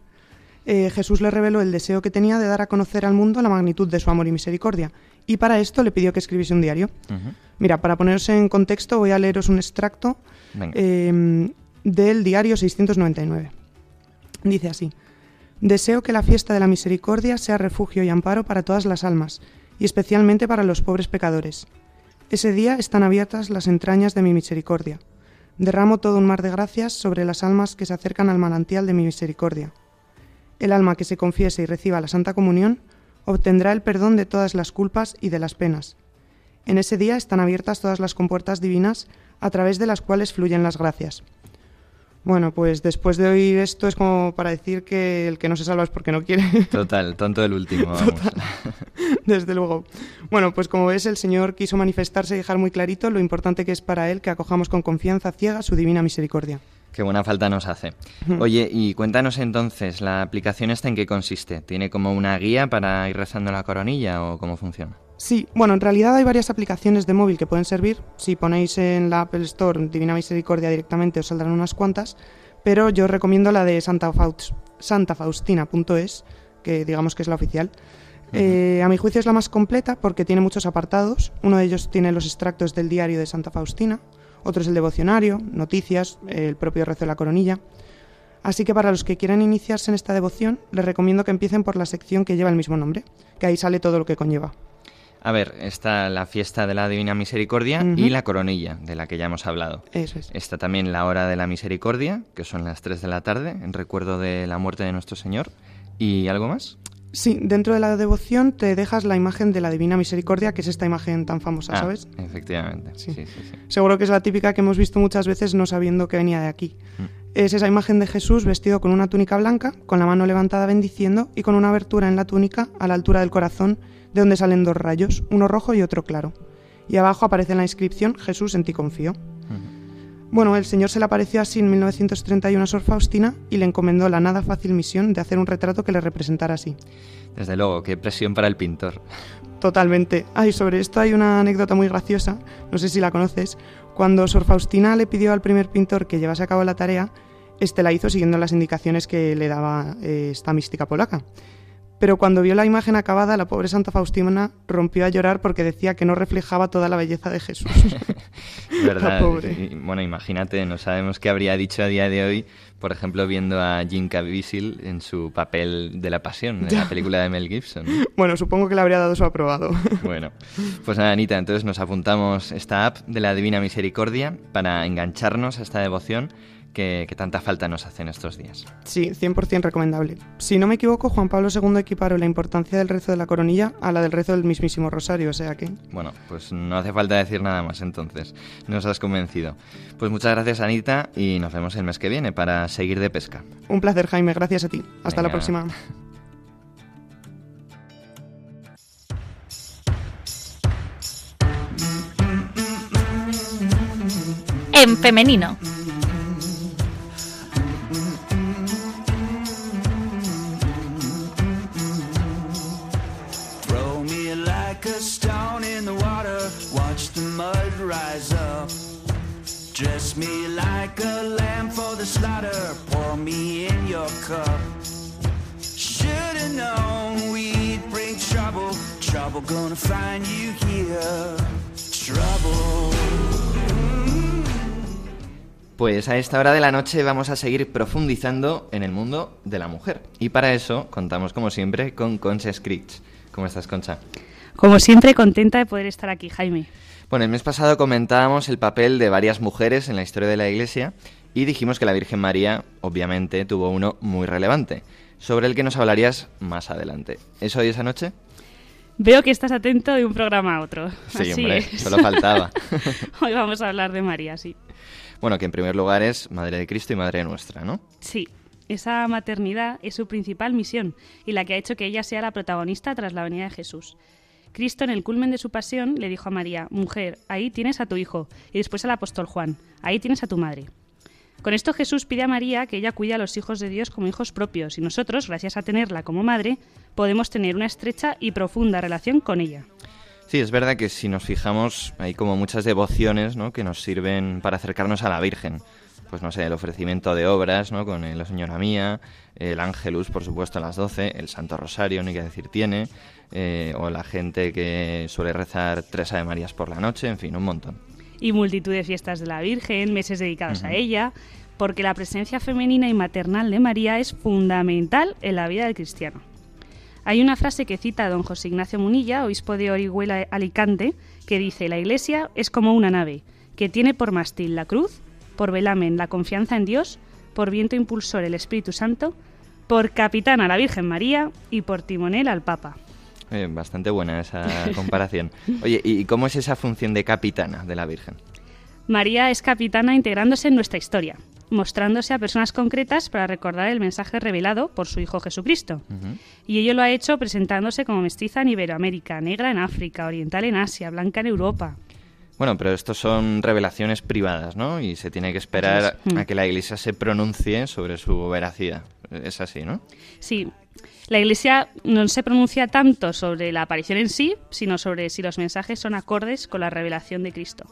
Speaker 9: Eh, Jesús le reveló el deseo que tenía de dar a conocer al mundo la magnitud de su amor y misericordia, y para esto le pidió que escribiese un diario. Mira, para poneros en contexto voy a leeros un extracto eh, del diario 699. Dice así, Deseo que la fiesta de la misericordia sea refugio y amparo para todas las almas, y especialmente para los pobres pecadores. Ese día están abiertas las entrañas de mi misericordia. Derramo todo un mar de gracias sobre las almas que se acercan al manantial de mi misericordia. El alma que se confiese y reciba la Santa Comunión obtendrá el perdón de todas las culpas y de las penas. En ese día están abiertas todas las compuertas divinas a través de las cuales fluyen las gracias. Bueno, pues después de oír esto es como para decir que el que no se salva es porque no quiere.
Speaker 1: Total, tonto el último, vamos.
Speaker 9: Desde luego. Bueno, pues como ves, el Señor quiso manifestarse y dejar muy clarito lo importante que es para Él que acojamos con confianza ciega su divina misericordia.
Speaker 1: Qué buena falta nos hace. Oye, y cuéntanos entonces, ¿la aplicación esta en qué consiste? ¿Tiene como una guía para ir rezando la coronilla o cómo funciona?
Speaker 9: Sí, bueno, en realidad hay varias aplicaciones de móvil que pueden servir. Si ponéis en la Apple Store Divina Misericordia directamente os saldrán unas cuantas, pero yo recomiendo la de Santa Faust- santafaustina.es, que digamos que es la oficial. Eh, a mi juicio es la más completa porque tiene muchos apartados. Uno de ellos tiene los extractos del diario de Santa Faustina, otro es el devocionario, noticias, el propio rezo de la coronilla. Así que para los que quieran iniciarse en esta devoción, les recomiendo que empiecen por la sección que lleva el mismo nombre, que ahí sale todo lo que conlleva.
Speaker 1: A ver, está la fiesta de la Divina Misericordia y la coronilla, de la que ya hemos hablado.
Speaker 9: Eso es.
Speaker 1: Está también la hora de la misericordia, que son las 3 de la tarde, en recuerdo de la muerte de nuestro Señor. ¿Y algo más?
Speaker 9: Sí, dentro de la devoción te dejas la imagen de la Divina Misericordia, que es esta imagen tan famosa,
Speaker 1: Ah,
Speaker 9: ¿sabes?
Speaker 1: Efectivamente. Sí, sí, sí.
Speaker 9: Seguro que es la típica que hemos visto muchas veces no sabiendo que venía de aquí.
Speaker 1: Mm.
Speaker 9: Es esa imagen de Jesús vestido con una túnica blanca, con la mano levantada bendiciendo y con una abertura en la túnica a la altura del corazón, de donde salen dos rayos, uno rojo y otro claro. Y abajo aparece la inscripción Jesús en ti confío. Bueno, el Señor se le apareció así en 1931 a Sor Faustina y le encomendó la nada fácil misión de hacer un retrato que le representara así.
Speaker 1: Desde luego, qué presión para el pintor.
Speaker 9: Totalmente. Ay, sobre esto hay una anécdota muy graciosa, no sé si la conoces. Cuando Sor Faustina le pidió al primer pintor que llevase a cabo la tarea, este la hizo siguiendo las indicaciones que le daba eh, esta mística polaca. Pero cuando vio la imagen acabada, la pobre Santa Faustina rompió a llorar porque decía que no reflejaba toda la belleza de Jesús.
Speaker 1: ¿Verdad?
Speaker 9: La pobre.
Speaker 1: Bueno, imagínate, no sabemos qué habría dicho a día de hoy, por ejemplo, viendo a Jim Caviezel en su papel de la pasión, en la película de Mel Gibson.
Speaker 9: Bueno, supongo que le habría dado su aprobado.
Speaker 1: Bueno, pues nada, Anita, entonces nos apuntamos esta app de la Divina Misericordia para engancharnos a esta devoción que, que tanta falta nos hace en estos días.
Speaker 9: Sí, 100% recomendable. Si no me equivoco, Juan Pablo II equiparó la importancia del rezo de la coronilla a la del rezo del mismísimo rosario, o sea que...
Speaker 1: Bueno, pues no hace falta decir nada más entonces. Nos has convencido. Pues muchas gracias, Anita, y nos vemos el mes que viene para seguir de pesca.
Speaker 9: Un placer, Jaime, gracias a ti. Hasta la próxima.
Speaker 2: En femenino.
Speaker 10: Me like a lamb for the slaughter, pour me in your cup. Should've known we'd bring trouble, trouble gonna find you here. Trouble.
Speaker 1: Pues a esta hora de la noche vamos a seguir profundizando en el mundo de la mujer. Y para eso contamos, como siempre, con Concha Scritch. ¿Cómo estás, Concha?
Speaker 11: Como siempre, contenta de poder estar aquí, Jaime.
Speaker 1: Bueno, el mes pasado comentábamos el papel de varias mujeres en la historia de la Iglesia y dijimos que la Virgen María, obviamente, tuvo uno muy relevante, sobre el que nos hablarías más adelante. ¿Es hoy esa noche?
Speaker 11: Veo que estás atento de un programa a otro.
Speaker 1: Sí,
Speaker 11: Así
Speaker 1: hombre,
Speaker 11: es.
Speaker 1: solo faltaba.
Speaker 11: Hoy vamos a hablar de María, sí.
Speaker 1: Bueno, que en primer lugar es Madre de Cristo y Madre nuestra, ¿no?
Speaker 11: Sí, esa maternidad es su principal misión y la que ha hecho que ella sea la protagonista tras la venida de Jesús. Cristo, en el culmen de su pasión, le dijo a María, Mujer, ahí tienes a tu hijo, y después al apóstol Juan, ahí tienes a tu madre. Con esto Jesús pide a María que ella cuide a los hijos de Dios como hijos propios, y nosotros, gracias a tenerla como madre, podemos tener una estrecha y profunda relación con ella.
Speaker 1: Sí, es verdad que si nos fijamos, hay como muchas devociones ¿no? que nos sirven para acercarnos a la Virgen. Pues no sé, el ofrecimiento de obras, ¿no? Con el Señora Mía, el Ángelus, por supuesto, a las 12, el Santo Rosario, ni que decir tiene, eh, o la gente que suele rezar tres Ave Marías por la noche, en fin, un montón.
Speaker 11: y multitud de fiestas de la Virgen, meses dedicados a ella, porque la presencia femenina y maternal de María es fundamental en la vida del cristiano. Hay una frase que cita a don José Ignacio Munilla, obispo de Orihuela Alicante, que dice, la Iglesia es como una nave, que tiene por mástil la cruz, por velamen la confianza en Dios, por viento impulsor el Espíritu Santo, por capitana la Virgen María y por timonel al Papa.
Speaker 1: Eh, bastante buena esa comparación. Oye, ¿y cómo es esa función de capitana de la Virgen?
Speaker 11: María es capitana integrándose en nuestra historia, mostrándose a personas concretas para recordar el mensaje revelado por su Hijo Jesucristo. Y ello lo ha hecho presentándose como mestiza en Iberoamérica, negra en África, oriental en Asia, blanca en Europa.
Speaker 1: Bueno, pero estos son revelaciones privadas, ¿no? Y se tiene que esperar.
Speaker 11: Mm.
Speaker 1: a que la Iglesia se pronuncie sobre su veracidad. Es así, ¿no?
Speaker 11: Sí, la Iglesia no se pronuncia tanto sobre la aparición en sí, sino sobre si los mensajes son acordes con la revelación de Cristo.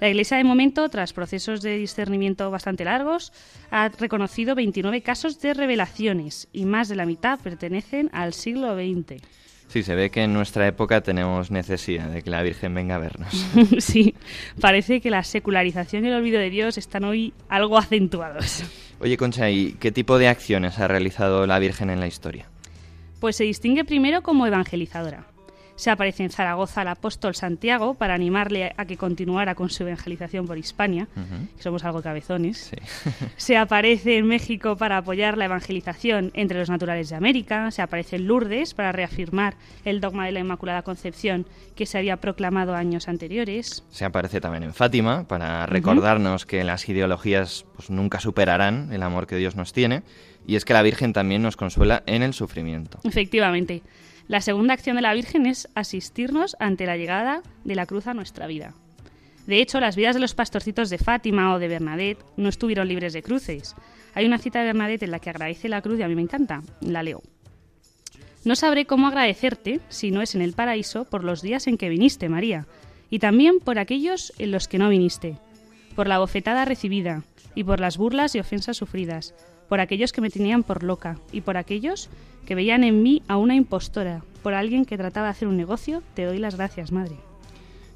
Speaker 11: La Iglesia, de momento, tras procesos de discernimiento bastante largos, ha reconocido 29 casos de revelaciones y más de la mitad pertenecen al siglo XX.
Speaker 1: Sí, se ve que en nuestra época tenemos necesidad de que la Virgen venga a vernos.
Speaker 11: sí, parece que la secularización y el olvido de Dios están hoy algo acentuados.
Speaker 1: Oye, Concha, ¿y qué tipo de acciones ha realizado la Virgen en la historia?
Speaker 11: Pues se distingue primero como evangelizadora. Se aparece en Zaragoza al apóstol Santiago para animarle a que continuara con su evangelización por Hispania, que somos algo cabezones. Se aparece en México para apoyar la evangelización entre los naturales de América. Se aparece en Lourdes para reafirmar el dogma de la Inmaculada Concepción que se había proclamado años anteriores.
Speaker 1: Se aparece también en Fátima para recordarnos que las ideologías pues, nunca superarán el amor que Dios nos tiene. Y es que la Virgen también nos consuela en el sufrimiento.
Speaker 11: Efectivamente. La segunda acción de la Virgen es asistirnos ante la llegada de la cruz a nuestra vida. De hecho, las vidas de los pastorcitos de Fátima o de Bernadette no estuvieron libres de cruces. Hay una cita de Bernadette en la que agradece la cruz y a mí me encanta. La leo. No sabré cómo agradecerte, si no es en el paraíso, por los días en que viniste, María, y también por aquellos en los que no viniste, por la bofetada recibida, y por las burlas y ofensas sufridas, por aquellos que me tenían por loca, y por aquellos que veían en mí a una impostora, por alguien que trataba de hacer un negocio, te doy las gracias, Madre.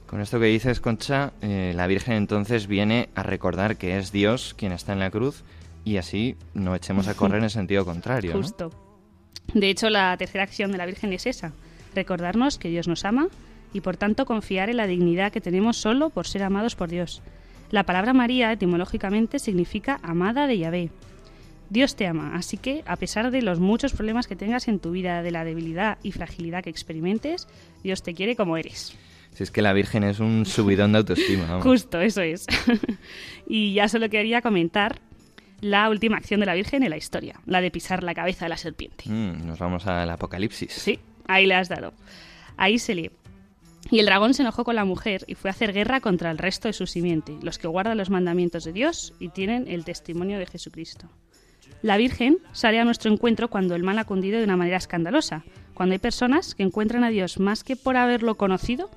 Speaker 1: Con esto que dices, Concha, eh, la Virgen entonces viene a recordar que es Dios quien está en la cruz y así no echemos a correr en el sentido contrario. ¿no?
Speaker 11: Justo. De hecho, la tercera acción de la Virgen es esa, recordarnos que Dios nos ama y por tanto confiar en la dignidad que tenemos solo por ser amados por Dios. La palabra María etimológicamente significa amada de Yahvé. Dios te ama, así que a pesar de los muchos problemas que tengas en tu vida, de la debilidad y fragilidad que experimentes, Dios te quiere como eres.
Speaker 1: Si es que la Virgen es un subidón de autoestima. vamos.
Speaker 11: Justo, eso es. y ya solo quería comentar la última acción de la Virgen en la historia, la de pisar la cabeza de la serpiente.
Speaker 1: Mm, nos vamos al Apocalipsis.
Speaker 11: Sí, ahí le has dado. Ahí se lee. Y el dragón se enojó con la mujer y fue a hacer guerra contra el resto de su simiente, los que guardan los mandamientos de Dios y tienen el testimonio de Jesucristo. La Virgen sale a nuestro encuentro cuando el mal ha cundido de una manera escandalosa, cuando hay personas que encuentran a Dios más que por haberlo conocido,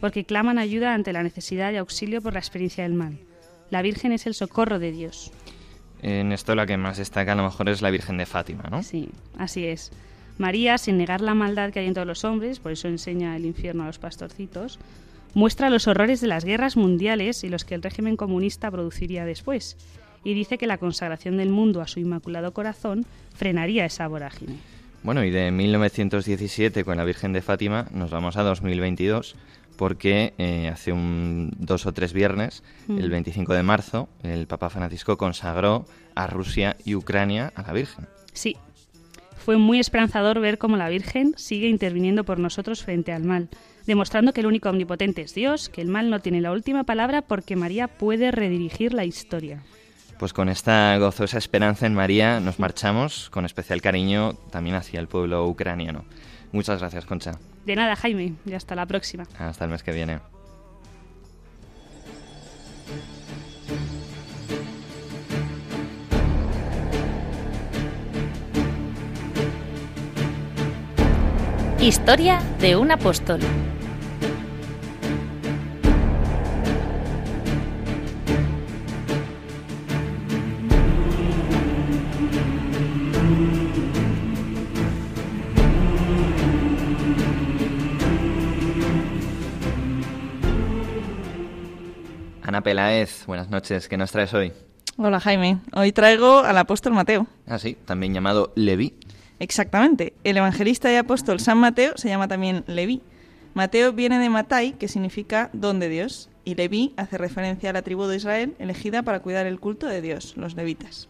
Speaker 11: porque claman ayuda ante la necesidad de auxilio por la experiencia del mal. La Virgen es el socorro de Dios.
Speaker 1: En esto la que más destaca a lo mejor es la Virgen de Fátima, ¿no?
Speaker 11: Sí, así es. María, sin negar la maldad que hay en todos los hombres, por eso enseña el infierno a los pastorcitos, muestra los horrores de las guerras mundiales y los que el régimen comunista produciría después, y dice que la consagración del mundo a su inmaculado corazón frenaría esa vorágine.
Speaker 1: Bueno, y de 1917 con la Virgen de Fátima nos vamos a 2022 porque eh, hace un dos o tres viernes,
Speaker 11: Mm.
Speaker 1: el 25 de marzo, el Papa Francisco consagró a Rusia y Ucrania a la Virgen.
Speaker 11: Sí, fue muy esperanzador ver cómo la Virgen sigue interviniendo por nosotros frente al mal, demostrando que el único omnipotente es Dios, que el mal no tiene la última palabra porque María puede redirigir la historia.
Speaker 1: Pues con esta gozosa esperanza en María nos marchamos con especial cariño también hacia el pueblo ucraniano. Muchas gracias, Concha.
Speaker 11: De nada, Jaime, y hasta la próxima.
Speaker 1: Hasta el mes que viene.
Speaker 2: Historia de un apóstol.
Speaker 1: Ana Peláez, buenas noches. ¿Qué nos traes hoy?
Speaker 12: Hola Jaime, hoy traigo al apóstol Mateo.
Speaker 1: Ah, sí, también llamado Leví.
Speaker 12: Exactamente, el evangelista y apóstol San Mateo se llama también Leví. Mateo viene de Matai, que significa don de Dios, y Leví hace referencia a la tribu de Israel elegida para cuidar el culto de Dios, los levitas.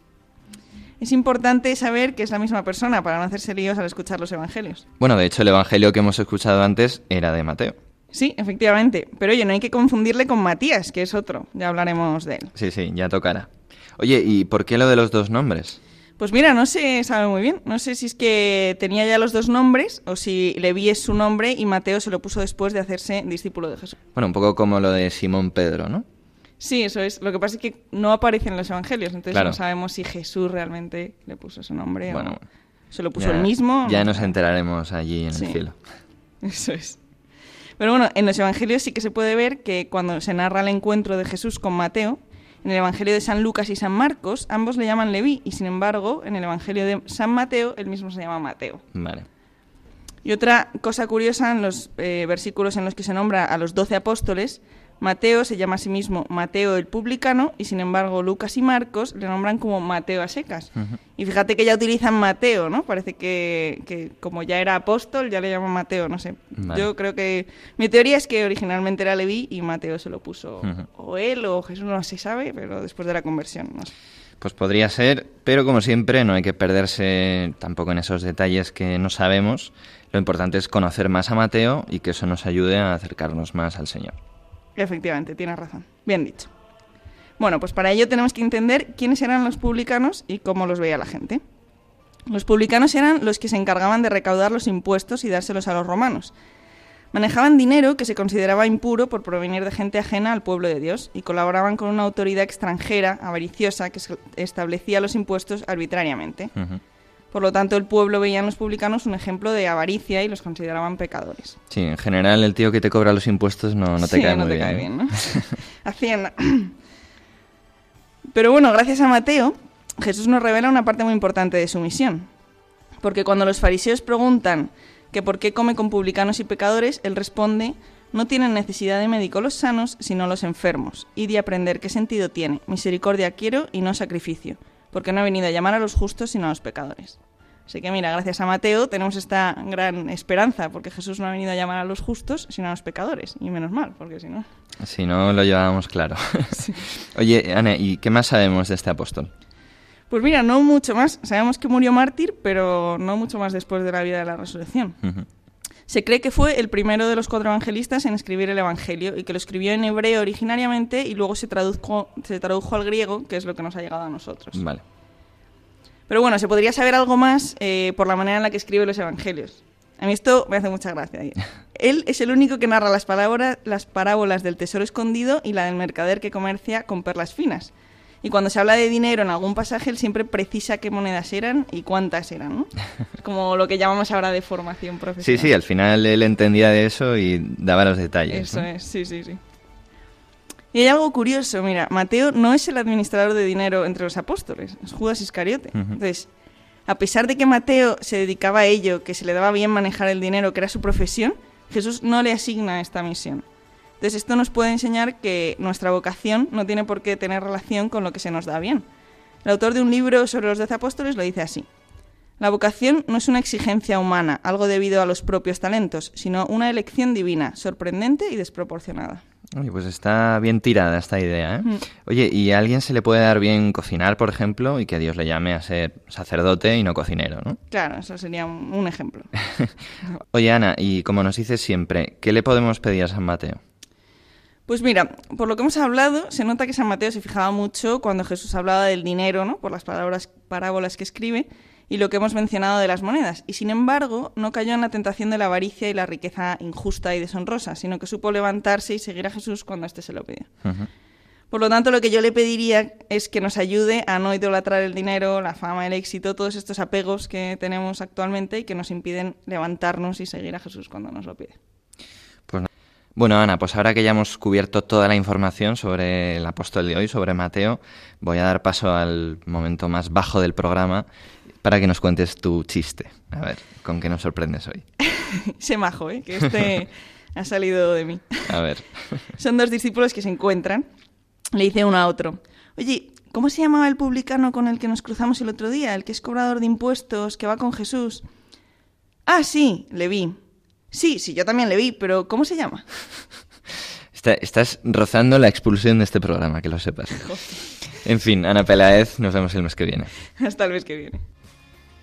Speaker 12: Es importante saber que es la misma persona para no hacerse líos al escuchar los evangelios.
Speaker 1: Bueno, de hecho, el evangelio que hemos escuchado antes era de Mateo.
Speaker 12: Sí, efectivamente, pero oye, no hay que confundirle con Matías, que es otro, ya hablaremos de él.
Speaker 1: Sí, sí, ya tocará. Oye, ¿y por qué lo de los dos nombres?
Speaker 12: Pues mira, no se sabe muy bien. No sé si es que tenía ya los dos nombres o si Leví es su nombre y Mateo se lo puso después de hacerse discípulo de Jesús.
Speaker 1: Bueno, un poco como lo de Simón Pedro, ¿no?
Speaker 12: Sí, eso es. Lo que pasa es que no aparece en los evangelios, entonces
Speaker 1: Claro.
Speaker 12: no sabemos si Jesús realmente le puso su nombre
Speaker 1: Bueno,
Speaker 12: o se lo puso
Speaker 1: Ya-
Speaker 12: él mismo.
Speaker 1: Ya
Speaker 12: no
Speaker 1: nos enteraremos allí en
Speaker 12: Sí.
Speaker 1: el cielo.
Speaker 12: Eso es. Pero bueno, en los evangelios sí que se puede ver que cuando se narra el encuentro de Jesús con Mateo, en el evangelio de San Lucas y San Marcos, ambos le llaman Leví, y sin embargo, en el evangelio de San Mateo, él mismo se llama Mateo.
Speaker 1: Vale.
Speaker 12: Y otra cosa curiosa en los eh, versículos en los que se nombra a los doce apóstoles, Mateo se llama a sí mismo Mateo el publicano y sin embargo Lucas y Marcos le nombran como Mateo a secas. Y fíjate que ya utilizan Mateo, ¿no? Parece que, que como ya era apóstol ya le llaman Mateo, no sé.
Speaker 1: Vale.
Speaker 12: Yo creo que mi teoría es que originalmente era Leví y Mateo se lo puso o él o Jesús, no se sabe, pero después de la conversión, no sé.
Speaker 1: Pues podría ser, pero como siempre no hay que perderse tampoco en esos detalles que no sabemos. Lo importante es conocer más a Mateo y que eso nos ayude a acercarnos más al Señor.
Speaker 12: Efectivamente, tienes razón. Bien dicho. Bueno, pues para ello tenemos que entender quiénes eran los publicanos y cómo los veía la gente. Los publicanos eran los que se encargaban de recaudar los impuestos y dárselos a los romanos. Manejaban dinero que se consideraba impuro por provenir de gente ajena al pueblo de Dios y colaboraban con una autoridad extranjera, avariciosa, que establecía los impuestos arbitrariamente. Por lo tanto, el pueblo veía en los publicanos un ejemplo de avaricia y los consideraban pecadores.
Speaker 1: Sí, en general el tío que te cobra los impuestos no, no te
Speaker 12: Sí,
Speaker 1: cae
Speaker 12: no
Speaker 1: muy
Speaker 12: te
Speaker 1: bien.
Speaker 12: cae
Speaker 1: ¿eh?
Speaker 12: bien, ¿no? Hacienda. Pero bueno, gracias a Mateo, Jesús nos revela una parte muy importante de su misión. Porque cuando los fariseos preguntan que por qué come con publicanos y pecadores, él responde, no tienen necesidad de médico los sanos, sino los enfermos. Y de aprender qué sentido tiene. Misericordia quiero y no sacrificio. Porque no he venido a llamar a los justos, sino a los pecadores. Así que mira, gracias a Mateo tenemos esta gran esperanza, porque Jesús no ha venido a llamar a los justos, sino a los pecadores. Y menos mal, porque si no...
Speaker 1: Si no, lo llevábamos claro. Oye, Ana, ¿y qué más sabemos de este apóstol?
Speaker 12: Pues mira, no mucho más. Sabemos que murió mártir, pero no mucho más después de la vida de la resurrección.
Speaker 1: Ujú.
Speaker 12: Se cree que fue el primero de los cuatro evangelistas en escribir el Evangelio y que lo escribió en hebreo originariamente y luego se tradujo, se tradujo al griego, que es lo que nos ha llegado a nosotros.
Speaker 1: Vale.
Speaker 12: Pero bueno, se podría saber algo más eh, por la manera en la que escribe los evangelios. A mí esto me hace mucha gracia. Él es el único que narra las, palabras, las parábolas del tesoro escondido y la del mercader que comercia con perlas finas. Y cuando se habla de dinero en algún pasaje, él siempre precisa qué monedas eran y cuántas eran. ¿no? Es como lo que llamamos ahora de formación
Speaker 1: Sí,
Speaker 12: profesional.
Speaker 1: sí, al final él entendía de eso y daba los detalles.
Speaker 12: Eso
Speaker 1: ¿no?
Speaker 12: es, sí, sí, sí. Y hay algo curioso, mira, Mateo no es el administrador de dinero entre los apóstoles, es Judas Iscariote. Entonces, a pesar de que Mateo se dedicaba a ello, que se le daba bien manejar el dinero, que era su profesión, Jesús no le asigna esta misión. Entonces, esto nos puede enseñar que nuestra vocación no tiene por qué tener relación con lo que se nos da bien. El autor de un libro sobre los doce apóstoles lo dice así. La vocación no es una exigencia humana, algo debido a los propios talentos, sino una elección divina, sorprendente y desproporcionada.
Speaker 1: Oye, pues está bien tirada esta idea, ¿eh?
Speaker 12: Mm.
Speaker 1: Oye, ¿y a alguien se le puede dar bien cocinar, por ejemplo, y que Dios le llame a ser sacerdote y no cocinero, ¿no?
Speaker 12: Claro, eso sería un, un ejemplo.
Speaker 1: Oye, Ana, y como nos dices siempre, ¿qué le podemos pedir a San Mateo?
Speaker 12: Pues mira, por lo que hemos hablado, se nota que San Mateo se fijaba mucho cuando Jesús hablaba del dinero, ¿no? Por las palabras, parábolas que escribe y lo que hemos mencionado de las monedas. Y sin embargo, no cayó en la tentación de la avaricia y la riqueza injusta y deshonrosa, sino que supo levantarse y seguir a Jesús cuando éste se lo pidió. Por lo tanto, lo que yo le pediría es que nos ayude a no idolatrar el dinero, la fama, el éxito, todos estos apegos que tenemos actualmente y que nos impiden levantarnos y seguir a Jesús cuando nos lo pide.
Speaker 1: Bueno, Ana, pues ahora que ya hemos cubierto toda la información sobre el apóstol de hoy, sobre Mateo, voy a dar paso al momento más bajo del programa para que nos cuentes tu chiste. A ver, ¿con qué nos sorprendes hoy?
Speaker 12: Sé majo, ¿eh? que este ha salido de mí.
Speaker 1: A ver.
Speaker 12: Son dos discípulos que se encuentran. Le dice uno a otro, oye, ¿cómo se llamaba el publicano con el que nos cruzamos el otro día? El que es cobrador de impuestos, que va con Jesús. Ah, sí, le vi. Sí, sí, yo también le vi, pero ¿cómo se llama?
Speaker 1: Está- estás rozando la expulsión de este programa, que lo sepas. En fin, Ana Peláez, nos vemos el mes que viene.
Speaker 12: Hasta el mes que viene.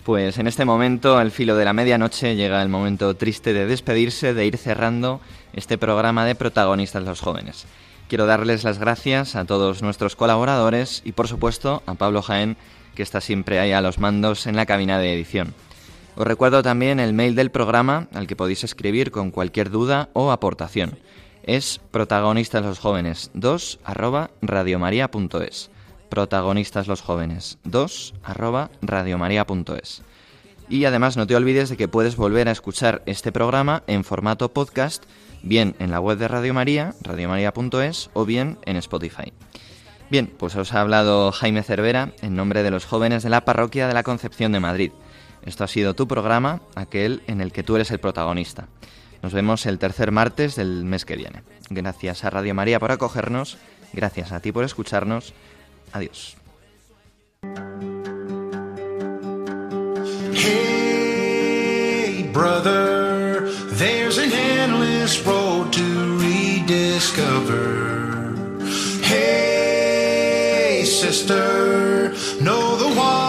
Speaker 1: Pues en este momento, al filo de la medianoche, llega el momento triste de despedirse, de ir cerrando este programa de protagonistas los jóvenes. Quiero darles las gracias a todos nuestros colaboradores y por supuesto a Pablo Jaén, que está siempre ahí a los mandos en la cabina de edición. Os recuerdo también el mail del programa al que podéis escribir con cualquier duda o aportación. Es protagonistas los jóvenes 2 arroba radiomaria.es. Protagonistas los jóvenes 2 arroba. Y además no te olvides de que puedes volver a escuchar este programa en formato podcast, bien en la web de Radio María, radiomaria.es, o bien en Spotify. Bien, pues os ha hablado Jaime Cervera en nombre de los jóvenes de la parroquia de la Concepción de Madrid. Esto ha sido tu programa, aquel en el que tú eres el protagonista. Nos vemos el tercer martes del mes que viene. Gracias a Radio María por acogernos, gracias a ti por escucharnos. Adiós.
Speaker 13: Hey, brother, there's an endless road to rediscover. Hey, sister, know the water's